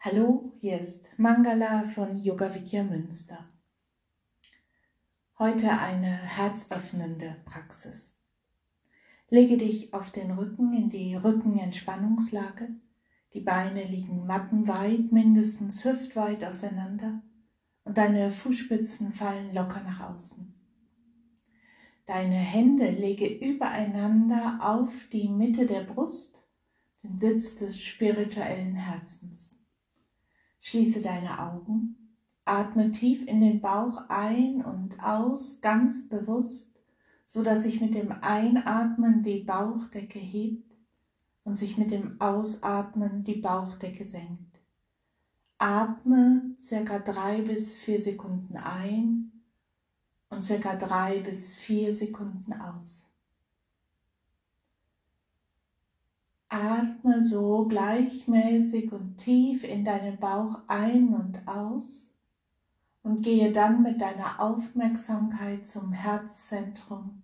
Hallo, hier ist Mangala von Yoga Vidya Münster. Heute eine herzöffnende Praxis. Lege dich auf den Rücken in die Rückenentspannungslage. Die Beine liegen mattenweit, mindestens hüftweit auseinander und deine Fußspitzen fallen locker nach außen. Deine Hände lege übereinander auf die Mitte der Brust, den Sitz des spirituellen Herzens. Schließe deine Augen, atme tief in den Bauch ein und aus, ganz bewusst, so dass sich mit dem Einatmen die Bauchdecke hebt und sich mit dem Ausatmen die Bauchdecke senkt. Atme circa drei bis vier Sekunden ein und circa drei bis vier Sekunden aus. Atme so gleichmäßig und tief in deinen Bauch ein und aus und gehe dann mit deiner Aufmerksamkeit zum Herzzentrum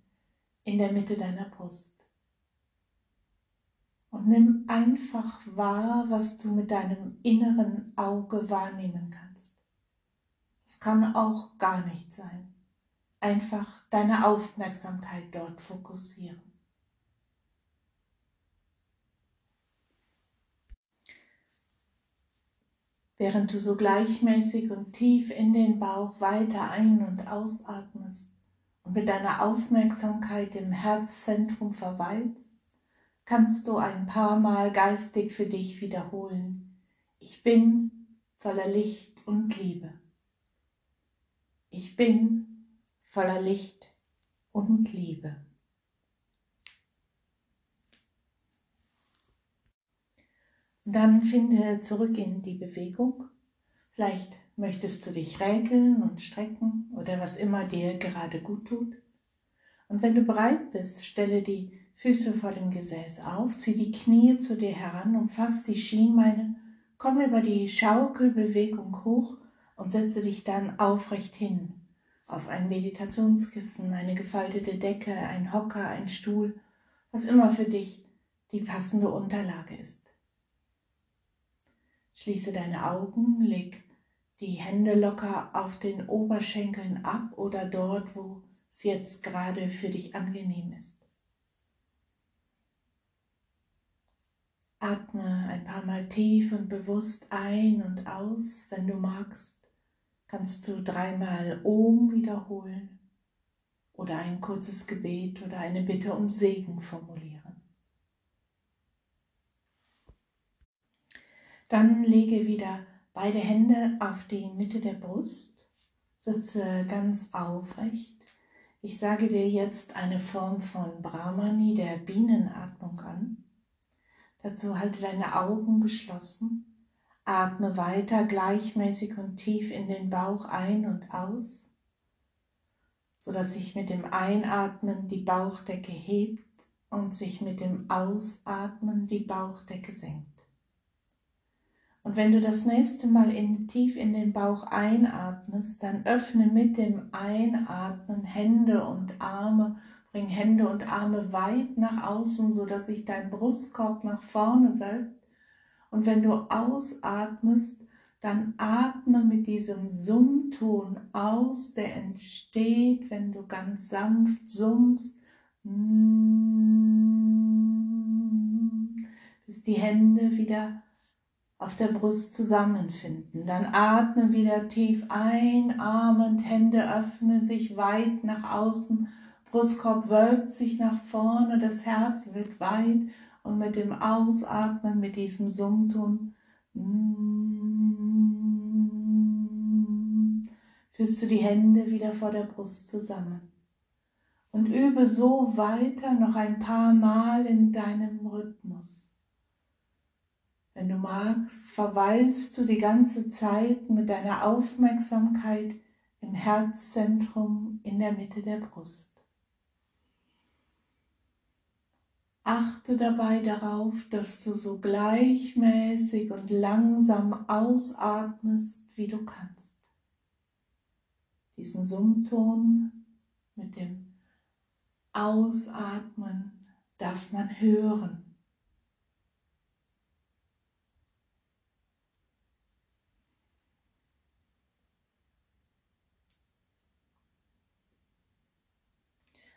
in der Mitte deiner Brust. Und nimm einfach wahr, was du mit deinem inneren Auge wahrnehmen kannst. Es kann auch gar nicht sein. Einfach deine Aufmerksamkeit dort fokussieren. Während du so gleichmäßig und tief in den Bauch weiter ein- und ausatmest und mit deiner Aufmerksamkeit im Herzzentrum verweilst, kannst du ein paar Mal geistig für dich wiederholen. Ich bin voller Licht und Liebe. Ich bin voller Licht und Liebe. Dann finde zurück in die Bewegung. Vielleicht möchtest du dich räkeln und strecken oder was immer dir gerade gut tut. Und wenn du bereit bist, stelle die Füße vor dem Gesäß auf, zieh die Knie zu dir heran, umfass die Schienbeine, komm über die Schaukelbewegung hoch und setze dich dann aufrecht hin auf ein Meditationskissen, eine gefaltete Decke, ein Hocker, ein Stuhl, was immer für dich die passende Unterlage ist. Schließe deine Augen, leg die Hände locker auf den Oberschenkeln ab oder dort, wo es jetzt gerade für dich angenehm ist. Atme ein paar Mal tief und bewusst ein und aus. Wenn du magst, kannst du dreimal Om wiederholen oder ein kurzes Gebet oder eine Bitte um Segen formulieren. Dann lege wieder beide Hände auf die Mitte der Brust, sitze ganz aufrecht. Ich sage dir jetzt eine Form von Brahmani, der Bienenatmung an. Dazu halte deine Augen geschlossen, atme weiter gleichmäßig und tief in den Bauch ein und aus, so dass sich mit dem Einatmen die Bauchdecke hebt und sich mit dem Ausatmen die Bauchdecke senkt. Und wenn du das nächste Mal in, tief in den Bauch einatmest, dann öffne mit dem Einatmen Hände und Arme, bring Hände und Arme weit nach außen, so dass sich dein Brustkorb nach vorne wölbt. Und wenn du ausatmest, dann atme mit diesem Summton aus, der entsteht, wenn du ganz sanft summst, bis die Hände wieder auf der Brust zusammenfinden. Dann atme wieder tief ein, Arme und Hände öffnen sich weit nach außen, Brustkorb wölbt sich nach vorne, das Herz wird weit und mit dem Ausatmen, mit diesem Summton, führst du die Hände wieder vor der Brust zusammen. Und übe so weiter noch ein paar Mal in deinem Rhythmus. Wenn du magst, verweilst du die ganze Zeit mit deiner Aufmerksamkeit im Herzzentrum in der Mitte der Brust. Achte dabei darauf, dass du so gleichmäßig und langsam ausatmest, wie du kannst. Diesen Summton mit dem Ausatmen darf man hören.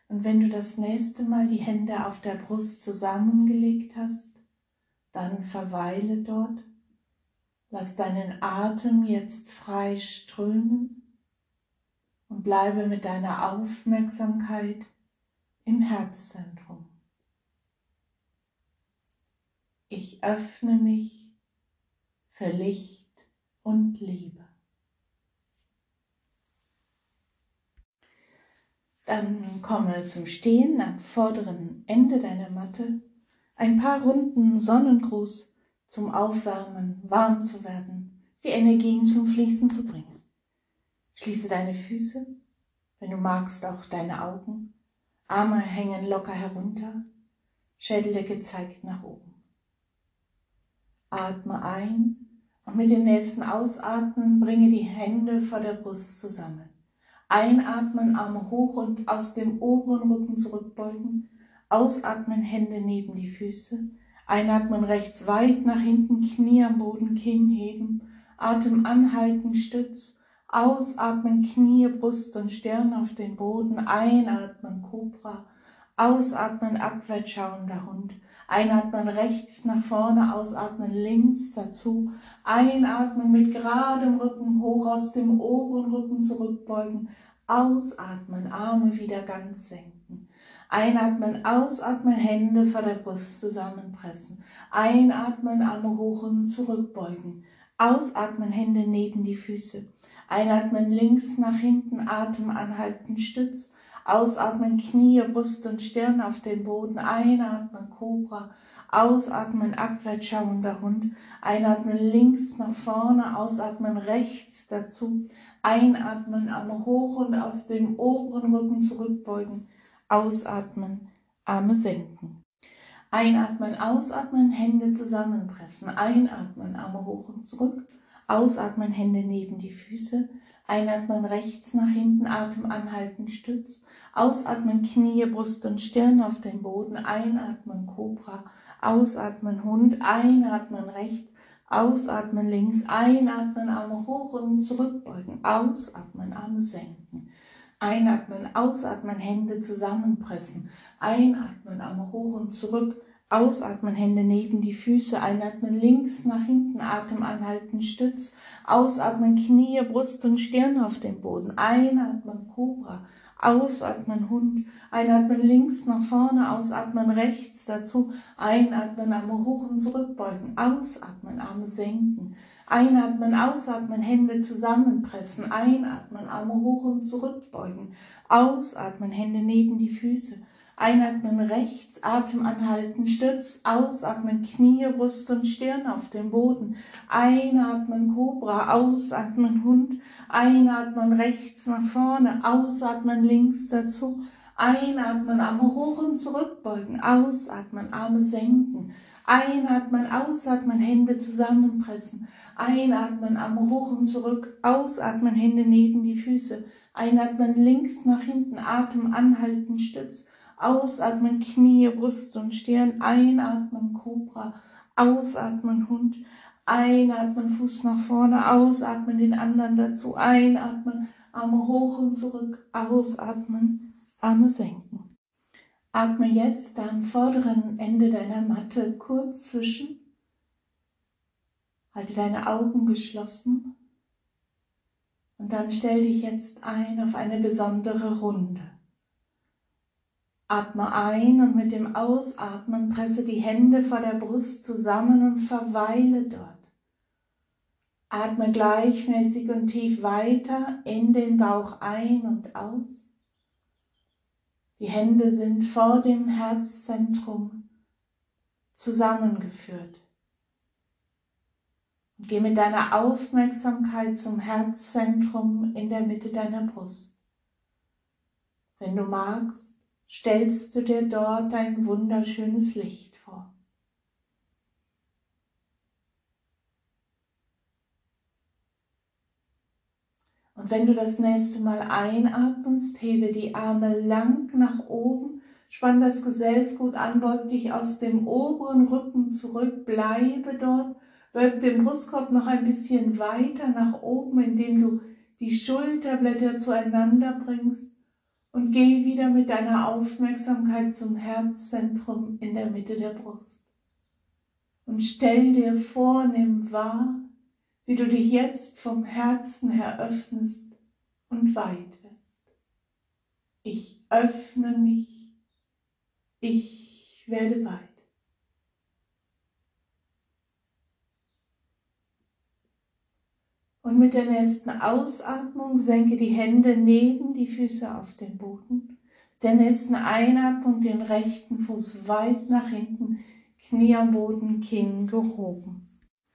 Und wenn du das nächste Mal die Hände auf der Brust zusammengelegt hast, dann verweile dort. Lass deinen Atem jetzt frei strömen und bleibe mit deiner Aufmerksamkeit im Herzzentrum. Ich öffne mich für Licht und Liebe. Dann komme zum Stehen am vorderen Ende deiner Matte. Ein paar Runden Sonnengruß zum Aufwärmen, warm zu werden, die Energien zum Fließen zu bringen. Schließe deine Füße, wenn du magst auch deine Augen. Arme hängen locker herunter, Schädeldecke zeigt nach oben. Atme ein und mit dem nächsten Ausatmen bringe die Hände vor der Brust zusammen. Einatmen, Arme hoch und aus dem oberen Rücken zurückbeugen. Ausatmen, Hände neben die Füße. Einatmen rechts weit nach hinten, Knie am Boden, Kinn heben. Atem anhalten, Stütz. Ausatmen, Knie, Brust und Stirn auf den Boden. Einatmen, Cobra. Ausatmen, abwärts schauender Hund. Einatmen rechts nach vorne, ausatmen links dazu. Einatmen mit geradem Rücken hoch aus dem oberen Rücken zurückbeugen. Ausatmen, Arme wieder ganz senken. Einatmen, ausatmen, Hände vor der Brust zusammenpressen. Einatmen, Arme hoch und zurückbeugen. Ausatmen, Hände neben die Füße. Einatmen links nach hinten, Atem anhalten, Stütz. Ausatmen, Knie, Brust und Stirn auf den Boden. Einatmen, Cobra. Ausatmen, abwärts schauender Hund. Einatmen links nach vorne, ausatmen rechts dazu. Einatmen, Arme hoch und aus dem oberen Rücken zurückbeugen. Ausatmen, Arme senken. Einatmen, ausatmen, Hände zusammenpressen. Einatmen, Arme hoch und zurück. Ausatmen, Hände neben die Füße. Einatmen rechts nach hinten, Atem anhalten, Stütz. Ausatmen, Knie, Brust und Stirn auf den Boden. Einatmen, Cobra. Ausatmen, Hund. Einatmen rechts. Ausatmen links. Einatmen, Arme hoch und zurückbeugen. Ausatmen, Arme senken. Einatmen, ausatmen, Hände zusammenpressen. Einatmen, Arme hoch und zurück. Ausatmen, Hände neben die Füße, einatmen links nach hinten, Atem anhalten, Stütz, ausatmen, Knie, Brust und Stirn auf dem Boden, einatmen, Cobra, ausatmen, Hund, einatmen links nach vorne, ausatmen rechts dazu, einatmen, Arme hoch und zurückbeugen, ausatmen, Arme senken, einatmen, ausatmen, Hände zusammenpressen, einatmen, Arme hoch und zurückbeugen, ausatmen, Hände neben die Füße, Einatmen rechts, Atem anhalten, Stütz, ausatmen, Knie, Brust und Stirn auf dem Boden. Einatmen, Cobra, ausatmen, Hund. Einatmen rechts nach vorne, ausatmen links dazu. Einatmen, Arme hoch und zurückbeugen, ausatmen, Arme senken. Einatmen, ausatmen, Hände zusammenpressen. Einatmen, Arme hoch und zurück, ausatmen, Hände neben die Füße. Einatmen links nach hinten, Atem anhalten, Stütz. Ausatmen, Knie, Brust und Stirn. Einatmen, Cobra. Ausatmen, Hund. Einatmen, Fuß nach vorne. Ausatmen, den anderen dazu. Einatmen, Arme hoch und zurück. Ausatmen, Arme senken. Atme jetzt am vorderen Ende deiner Matte kurz zwischen. Halte deine Augen geschlossen. Und dann stell dich jetzt ein auf eine besondere Runde. Atme ein und mit dem Ausatmen presse die Hände vor der Brust zusammen und verweile dort. Atme gleichmäßig und tief weiter in den Bauch ein und aus. Die Hände sind vor dem Herzzentrum zusammengeführt. Und geh mit deiner Aufmerksamkeit zum Herzzentrum in der Mitte deiner Brust. Wenn du magst, stellst du dir dort ein wunderschönes Licht vor. Und wenn du das nächste Mal einatmest, hebe die Arme lang nach oben, spann das Gesäß gut an, beug dich aus dem oberen Rücken zurück, bleibe dort, wölb den Brustkorb noch ein bisschen weiter nach oben, indem du die Schulterblätter zueinander bringst Und geh wieder mit deiner Aufmerksamkeit zum Herzzentrum in der Mitte der Brust. Und stell dir vor, nimm wahr, wie du dich jetzt vom Herzen her öffnest und weit wirst. Ich öffne mich, ich werde weit. Und mit der nächsten Ausatmung senke die Hände neben die Füße auf den Boden. Der nächsten Einatmung den rechten Fuß weit nach hinten, Knie am Boden, Kinn gehoben.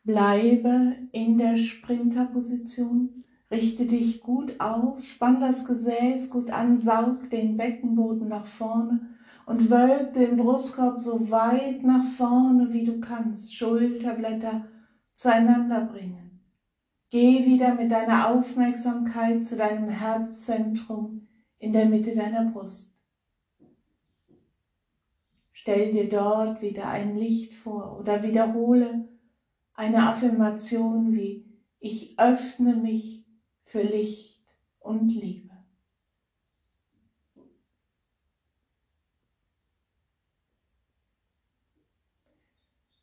Bleibe in der Sprinterposition. Richte dich gut auf, spann das Gesäß gut an, saug den Beckenboden nach vorne und wölb den Brustkorb so weit nach vorne, wie du kannst. Schulterblätter zueinander bringen. Geh wieder mit deiner Aufmerksamkeit zu deinem Herzzentrum in der Mitte deiner Brust. Stell dir dort wieder ein Licht vor oder wiederhole eine Affirmation wie ich öffne mich für Licht und Liebe.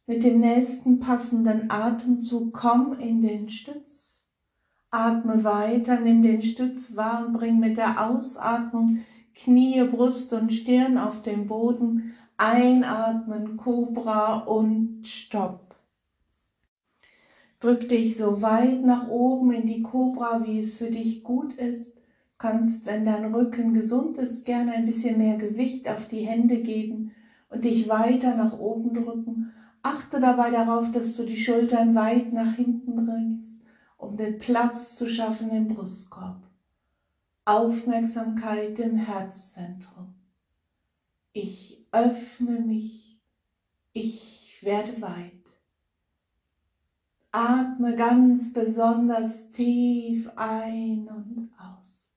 Mit dem nächsten passenden Atemzug komm in den Stütz. Atme weiter, nimm den Stütz wahr und bring mit der Ausatmung Knie, Brust und Stirn auf den Boden. Einatmen, Cobra und Stopp. Drück dich so weit nach oben in die Cobra, wie es für dich gut ist. Kannst, wenn dein Rücken gesund ist, gerne ein bisschen mehr Gewicht auf die Hände geben und dich weiter nach oben drücken Achte dabei darauf, dass du die Schultern weit nach hinten bringst, um den Platz zu schaffen im Brustkorb. Aufmerksamkeit im Herzzentrum. Ich öffne mich, ich werde weit. Atme ganz besonders tief ein und aus.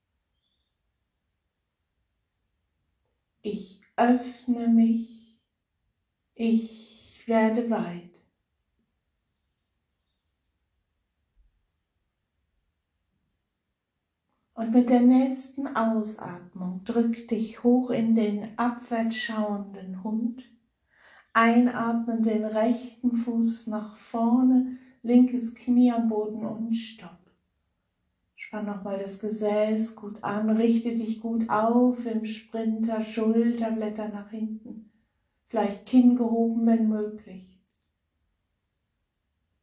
Ich öffne mich, ich werde weit. Und mit der nächsten Ausatmung drück dich hoch in den abwärts schauenden Hund. Einatmen den rechten Fuß nach vorne, linkes Knie am Boden und stopp. Spann nochmal das Gesäß gut an, richte dich gut auf im Sprinter, Schulterblätter nach hinten vielleicht Kinn gehoben, wenn möglich.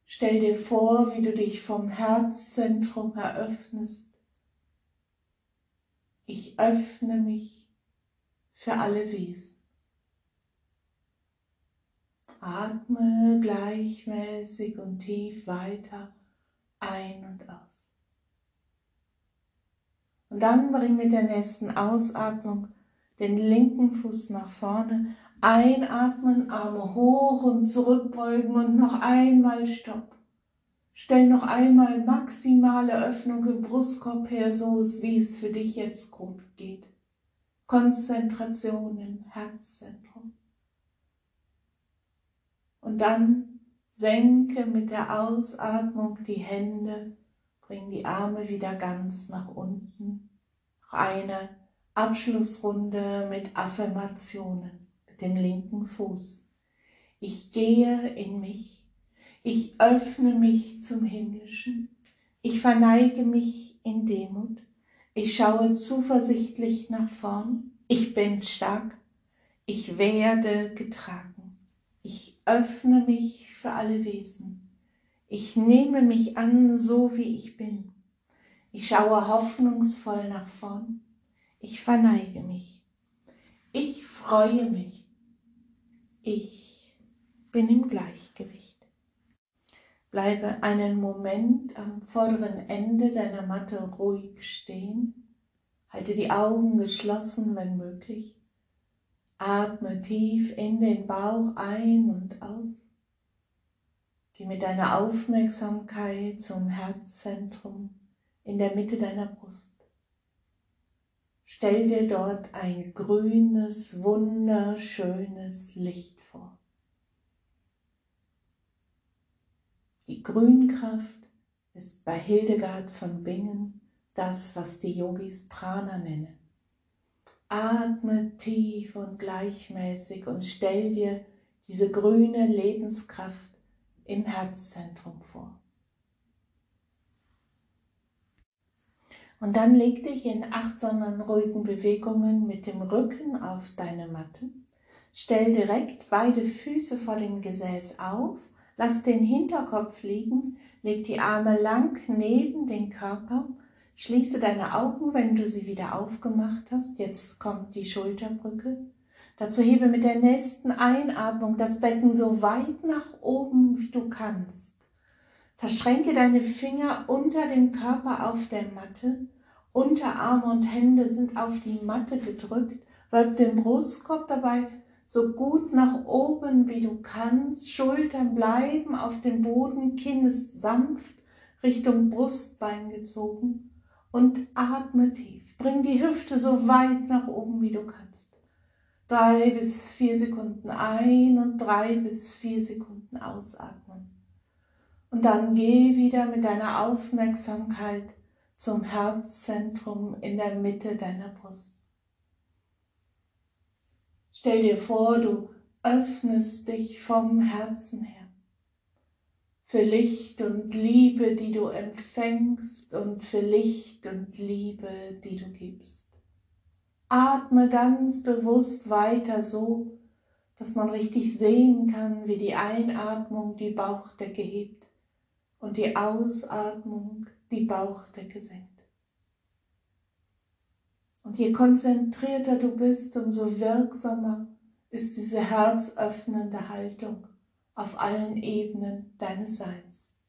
Stell dir vor, wie du dich vom Herzzentrum eröffnest. Ich öffne mich für alle Wesen. Atme gleichmäßig und tief weiter ein und aus. Und dann bring mit der nächsten Ausatmung den linken Fuß nach vorne, Einatmen, Arme hoch und zurückbeugen und noch einmal Stopp. Stell noch einmal maximale Öffnung im Brustkorb her, so wie es für dich jetzt gut geht. Konzentration im Herzzentrum. Und dann senke mit der Ausatmung die Hände, bring die Arme wieder ganz nach unten. Noch eine Abschlussrunde mit Affirmationen dem linken Fuß. Ich gehe in mich, ich öffne mich zum Himmlischen, ich verneige mich in Demut, ich schaue zuversichtlich nach vorn, ich bin stark, ich werde getragen, ich öffne mich für alle Wesen, ich nehme mich an, so wie ich bin, ich schaue hoffnungsvoll nach vorn, ich verneige mich, ich freue mich, ich bin im Gleichgewicht. Bleibe einen Moment am vorderen Ende deiner Matte ruhig stehen. Halte die Augen geschlossen, wenn möglich. Atme tief in den Bauch ein und aus. Geh mit deiner Aufmerksamkeit zum Herzzentrum in der Mitte deiner Brust. Stell dir dort ein grünes, wunderschönes Licht vor. Die Grünkraft ist bei Hildegard von Bingen das, was die Yogis Prana nennen. Atme tief und gleichmäßig und stell dir diese grüne Lebenskraft im Herzzentrum vor. Und dann leg dich in achtsamen, ruhigen Bewegungen mit dem Rücken auf deine Matte. Stell direkt beide Füße vor dem Gesäß auf, lass den Hinterkopf liegen, leg die Arme lang neben den Körper, schließe deine Augen, wenn du sie wieder aufgemacht hast. Jetzt kommt die Schulterbrücke. Dazu hebe mit der nächsten Einatmung das Becken so weit nach oben, wie du kannst. Verschränke deine Finger unter dem Körper auf der Matte. Unterarme und Hände sind auf die Matte gedrückt. Wölb den Brustkorb dabei so gut nach oben wie du kannst. Schultern bleiben auf dem Boden, Kinn ist sanft Richtung Brustbein gezogen und atme tief. Bring die Hüfte so weit nach oben wie du kannst. Drei bis vier Sekunden ein und drei bis vier Sekunden ausatmen. Und dann geh wieder mit deiner Aufmerksamkeit zum Herzzentrum in der Mitte deiner Brust. Stell dir vor, du öffnest dich vom Herzen her für Licht und Liebe, die du empfängst und für Licht und Liebe, die du gibst. Atme ganz bewusst weiter so, dass man richtig sehen kann, wie die Einatmung die Bauchdecke hebt und die Ausatmung die Bauchdecke senkt. Und je konzentrierter du bist, umso wirksamer ist diese herzöffnende Haltung auf allen Ebenen deines Seins.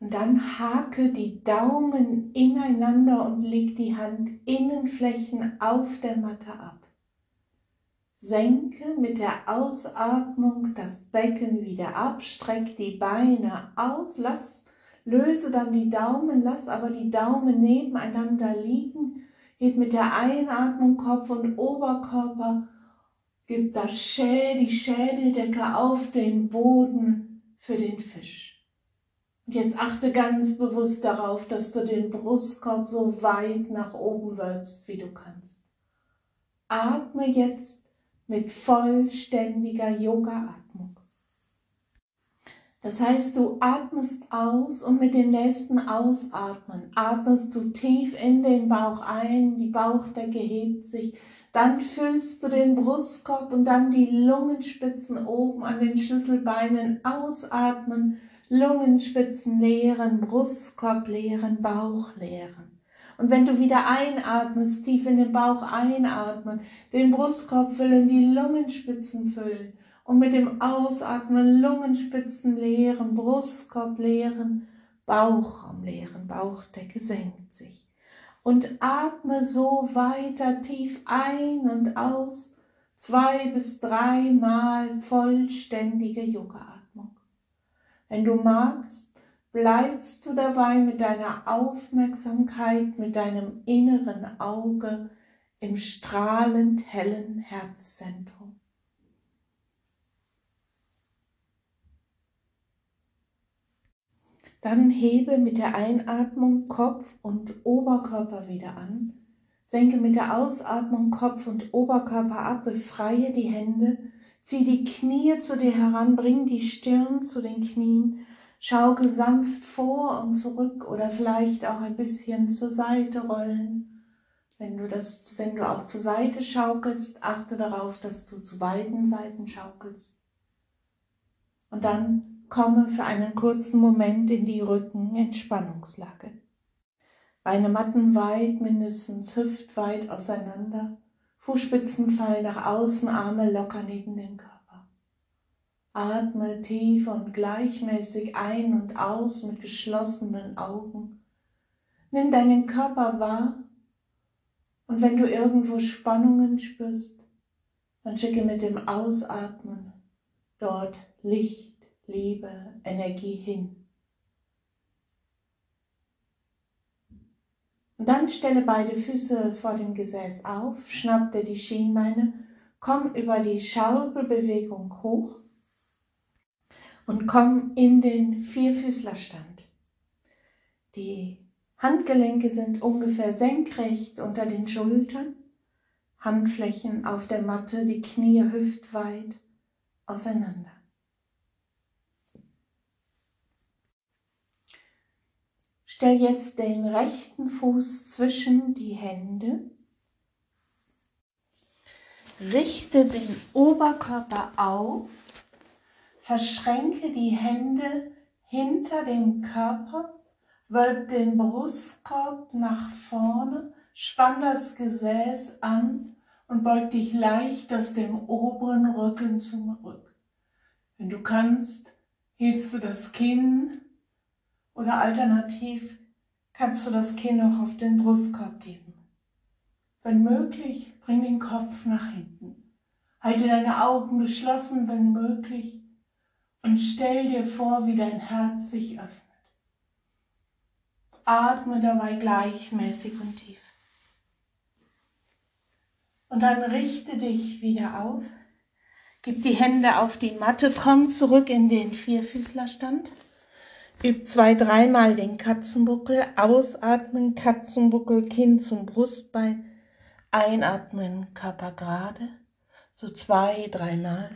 Und dann hake die Daumen ineinander und leg die Handinnenflächen auf der Matte ab. Senke mit der Ausatmung das Becken wieder ab, streck die Beine aus, lass, löse dann die Daumen, lass aber die Daumen nebeneinander liegen, heb mit der Einatmung Kopf und Oberkörper, gib das Schä die Schädeldecke auf den Boden für den Fisch. Und jetzt achte ganz bewusst darauf, dass du den Brustkorb so weit nach oben wölbst, wie du kannst. Atme jetzt mit vollständiger Yoga-Atmung. Das heißt, du atmest aus und mit dem nächsten Ausatmen atmest du tief in den Bauch ein, die Bauchdecke hebt sich, dann füllst du den Brustkorb und dann die Lungenspitzen oben an den Schlüsselbeinen ausatmen Lungenspitzen leeren, Brustkorb leeren, Bauch leeren. Und wenn du wieder einatmest, tief in den Bauch einatmen, den Brustkorb füllen, die Lungenspitzen füllen und mit dem Ausatmen Lungenspitzen leeren, Brustkorb leeren, Bauchraum leeren, Bauchdecke senkt sich. Und atme so weiter tief ein und aus, zwei bis dreimal vollständige Yoga. Wenn du magst, bleibst du dabei mit deiner Aufmerksamkeit, mit deinem inneren Auge im strahlend hellen Herzzentrum. Dann hebe mit der Einatmung Kopf und Oberkörper wieder an. Senke mit der Ausatmung Kopf und Oberkörper ab, befreie die Hände Zieh die Knie zu dir heran, bring die Stirn zu den Knien, schaukel sanft vor und zurück oder vielleicht auch ein bisschen zur Seite rollen. Wenn du, das, wenn du auch zur Seite schaukelst, achte darauf, dass du zu beiden Seiten schaukelst. Und dann komme für einen kurzen Moment in die Rückenentspannungslage. Beine mattenweit, mindestens hüftweit auseinander Fußspitzen fallen nach außen, Arme locker neben dem Körper. Atme tief und gleichmäßig ein und aus mit geschlossenen Augen. Nimm deinen Körper wahr und wenn du irgendwo Spannungen spürst, dann schicke mit dem Ausatmen dort Licht, Liebe, Energie hin. Und dann stelle beide Füße vor dem Gesäß auf, schnapp dir die Schienbeine, komm über die Schaukelbewegung hoch und komm in den Vierfüßlerstand. Die Handgelenke sind ungefähr senkrecht unter den Schultern, Handflächen auf der Matte, die Knie hüftweit auseinander. Stell jetzt den rechten Fuß zwischen die Hände. Richte den Oberkörper auf. Verschränke die Hände hinter dem Körper. Wölb den Brustkorb nach vorne. Spann das Gesäß an und beug dich leicht aus dem oberen Rücken zum Rücken. Wenn du kannst, hebst du das Kinn oder alternativ kannst du das Kinn auch auf den Brustkorb geben. Wenn möglich, bring den Kopf nach hinten. Halte deine Augen geschlossen, wenn möglich, und stell dir vor, wie dein Herz sich öffnet. Atme dabei gleichmäßig und tief. Und dann richte dich wieder auf. Gib die Hände auf die Matte, komm zurück in den Vierfüßlerstand. Üb zwei, dreimal den Katzenbuckel, ausatmen, Katzenbuckel, Kinn zum Brustbein, einatmen, Körper gerade, so zwei, dreimal.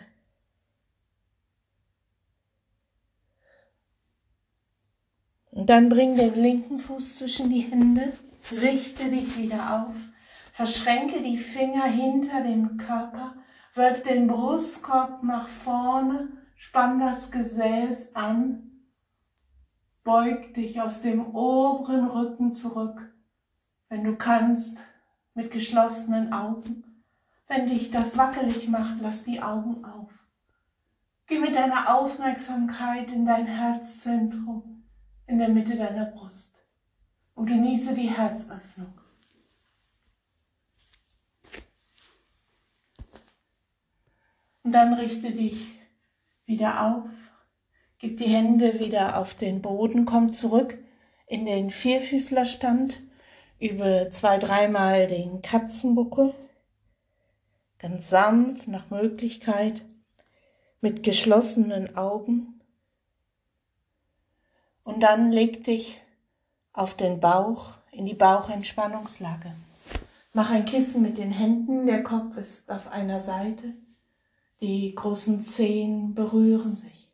Und dann bring den linken Fuß zwischen die Hände, richte dich wieder auf, verschränke die Finger hinter dem Körper, wölb den Brustkorb nach vorne, spann das Gesäß an, Beug dich aus dem oberen Rücken zurück, wenn du kannst, mit geschlossenen Augen. Wenn dich das wackelig macht, lass die Augen auf. Geh mit deiner Aufmerksamkeit in dein Herzzentrum, in der Mitte deiner Brust und genieße die Herzöffnung. Und dann richte dich wieder auf Gib die Hände wieder auf den Boden, komm zurück in den Vierfüßlerstand, übe zwei, dreimal den Katzenbuckel, ganz sanft nach Möglichkeit, mit geschlossenen Augen. Und dann leg dich auf den Bauch, in die Bauchentspannungslage. Mach ein Kissen mit den Händen, der Kopf ist auf einer Seite, die großen Zehen berühren sich.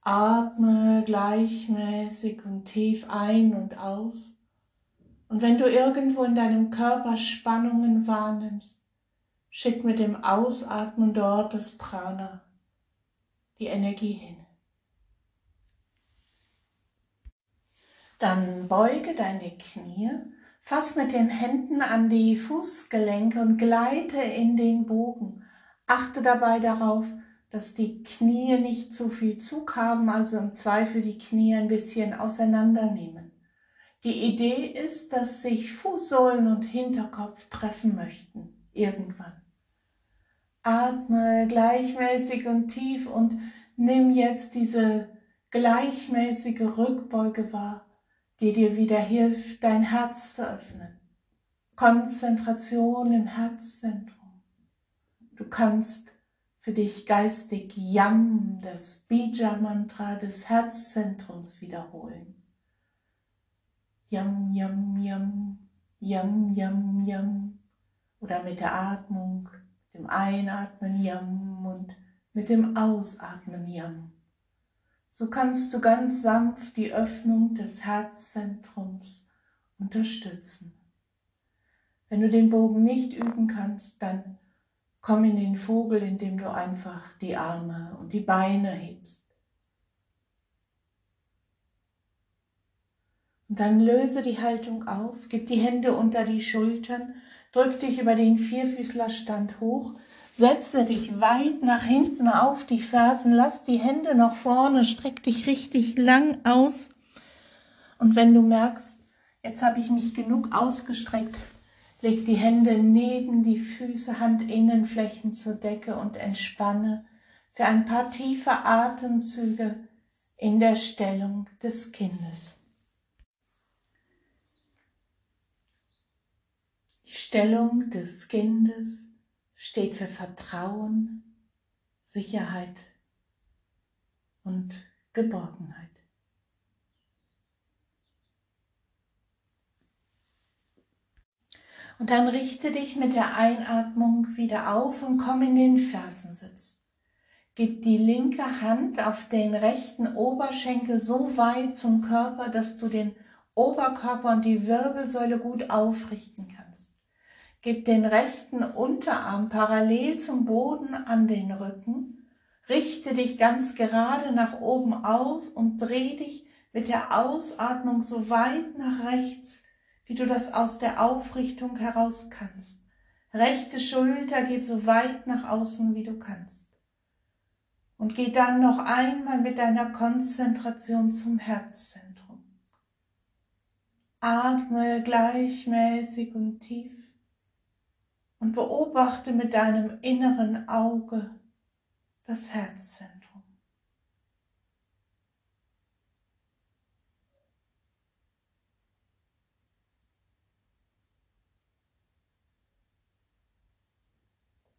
Atme gleichmäßig und tief ein und aus. Und wenn du irgendwo in deinem Körper Spannungen wahrnimmst, schick mit dem Ausatmen dort das Prana, die Energie hin. Dann beuge deine Knie, fass mit den Händen an die Fußgelenke und gleite in den Bogen. Achte dabei darauf, dass die Knie nicht zu viel Zug haben, also im Zweifel die Knie ein bisschen auseinandernehmen. Die Idee ist, dass sich Fußsohlen und Hinterkopf treffen möchten, irgendwann. Atme gleichmäßig und tief und nimm jetzt diese gleichmäßige Rückbeuge wahr, die dir wieder hilft, dein Herz zu öffnen. Konzentration im Herzzentrum. Du kannst für dich geistig Yam, das Bija-Mantra des Herzzentrums wiederholen. Yam, Yam, Yam, Yam, Yam, Yam. Oder mit der Atmung, dem Einatmen Yam und mit dem Ausatmen Yam. So kannst du ganz sanft die Öffnung des Herzzentrums unterstützen. Wenn du den Bogen nicht üben kannst, dann Komm in den Vogel, indem du einfach die Arme und die Beine hebst. Und dann löse die Haltung auf, gib die Hände unter die Schultern, drück dich über den Vierfüßlerstand hoch, setze dich weit nach hinten auf die Fersen, lass die Hände noch vorne, streck dich richtig lang aus. Und wenn du merkst, jetzt habe ich mich genug ausgestreckt, Leg die Hände neben die Füße, Handinnenflächen zur Decke und entspanne für ein paar tiefe Atemzüge in der Stellung des Kindes. Die Stellung des Kindes steht für Vertrauen, Sicherheit und Geborgenheit. Und dann richte dich mit der Einatmung wieder auf und komm in den Fersensitz. Gib die linke Hand auf den rechten Oberschenkel so weit zum Körper, dass du den Oberkörper und die Wirbelsäule gut aufrichten kannst. Gib den rechten Unterarm parallel zum Boden an den Rücken. Richte dich ganz gerade nach oben auf und dreh dich mit der Ausatmung so weit nach rechts, wie du das aus der Aufrichtung heraus kannst. Rechte Schulter geht so weit nach außen, wie du kannst. Und geh dann noch einmal mit deiner Konzentration zum Herzzentrum. Atme gleichmäßig und tief und beobachte mit deinem inneren Auge das Herzzentrum.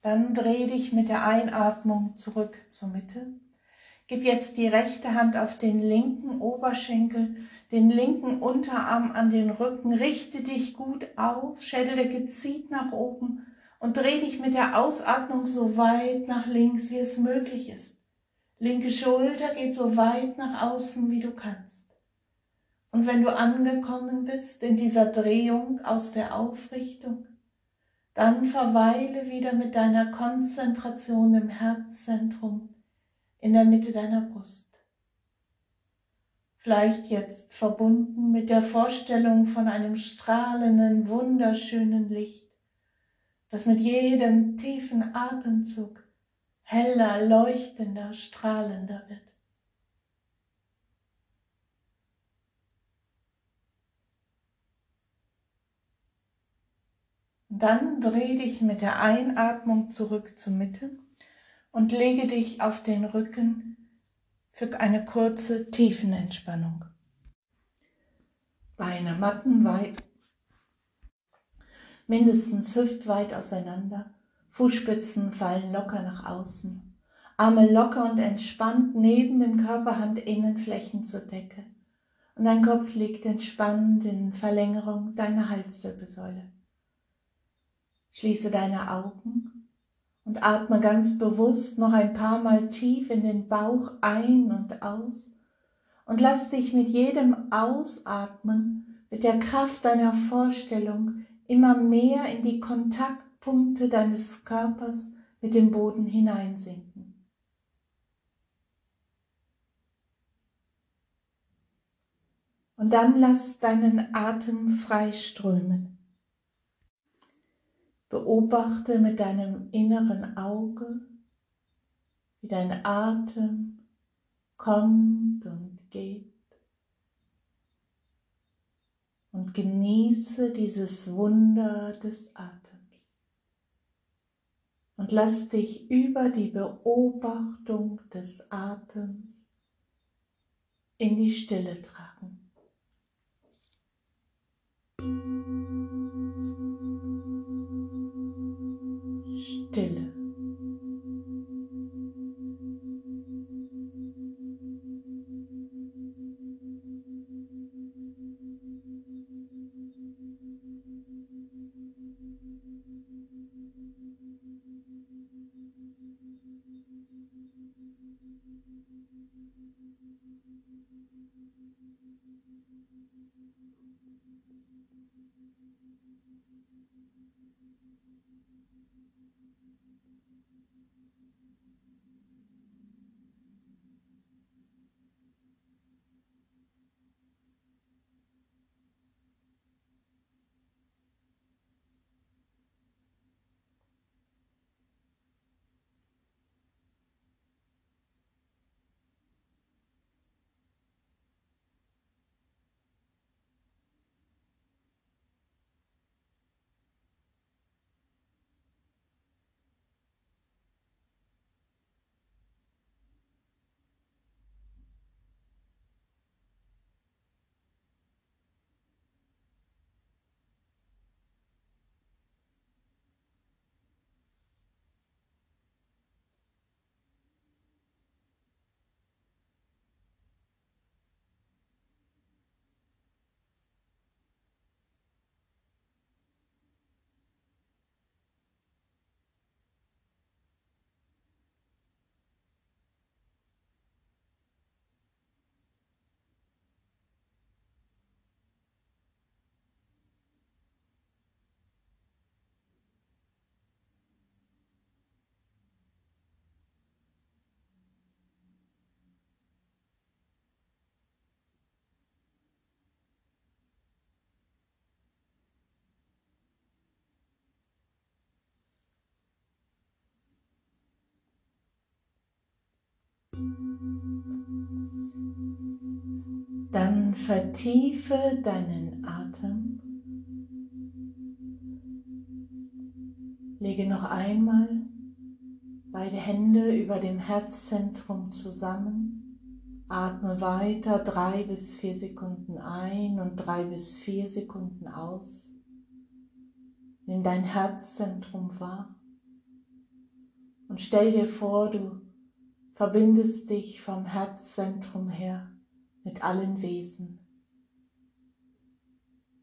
Dann dreh dich mit der Einatmung zurück zur Mitte. Gib jetzt die rechte Hand auf den linken Oberschenkel, den linken Unterarm an den Rücken. Richte dich gut auf, Schädeldecke zieht nach oben und dreh dich mit der Ausatmung so weit nach links, wie es möglich ist. Linke Schulter geht so weit nach außen, wie du kannst. Und wenn du angekommen bist in dieser Drehung aus der Aufrichtung, dann verweile wieder mit deiner Konzentration im Herzzentrum in der Mitte deiner Brust. Vielleicht jetzt verbunden mit der Vorstellung von einem strahlenden, wunderschönen Licht, das mit jedem tiefen Atemzug heller, leuchtender, strahlender wird. Dann dreh dich mit der Einatmung zurück zur Mitte und lege dich auf den Rücken für eine kurze Tiefenentspannung. Beine mattenweit, mindestens hüftweit auseinander, Fußspitzen fallen locker nach außen, Arme locker und entspannt neben dem Körperhandinnenflächen zur Decke. Und dein Kopf liegt entspannt in Verlängerung deiner Halswirbelsäule. Schließe deine Augen und atme ganz bewusst noch ein paar Mal tief in den Bauch ein und aus. Und lass dich mit jedem Ausatmen, mit der Kraft deiner Vorstellung immer mehr in die Kontaktpunkte deines Körpers mit dem Boden hineinsinken. Und dann lass deinen Atem frei strömen. Beobachte mit deinem inneren Auge, wie dein Atem kommt und geht. Und genieße dieses Wunder des Atems. Und lass dich über die Beobachtung des Atems in die Stille tragen. Vertiefe deinen Atem. Lege noch einmal beide Hände über dem Herzzentrum zusammen. Atme weiter drei bis vier Sekunden ein und drei bis vier Sekunden aus. Nimm dein Herzzentrum wahr und stell dir vor, du verbindest dich vom Herzzentrum her mit allen Wesen.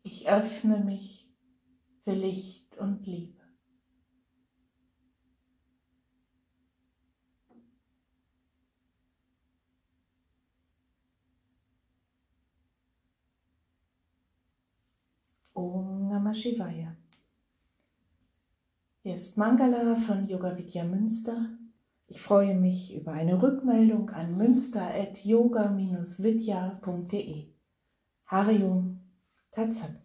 Ich öffne mich für Licht und Liebe. Om Namah Shivaya. Hier ist Mangala von Yoga Vidya Münster. Ich freue mich über eine Rückmeldung an münster.yoga-vidya.de. Harium Tatsat.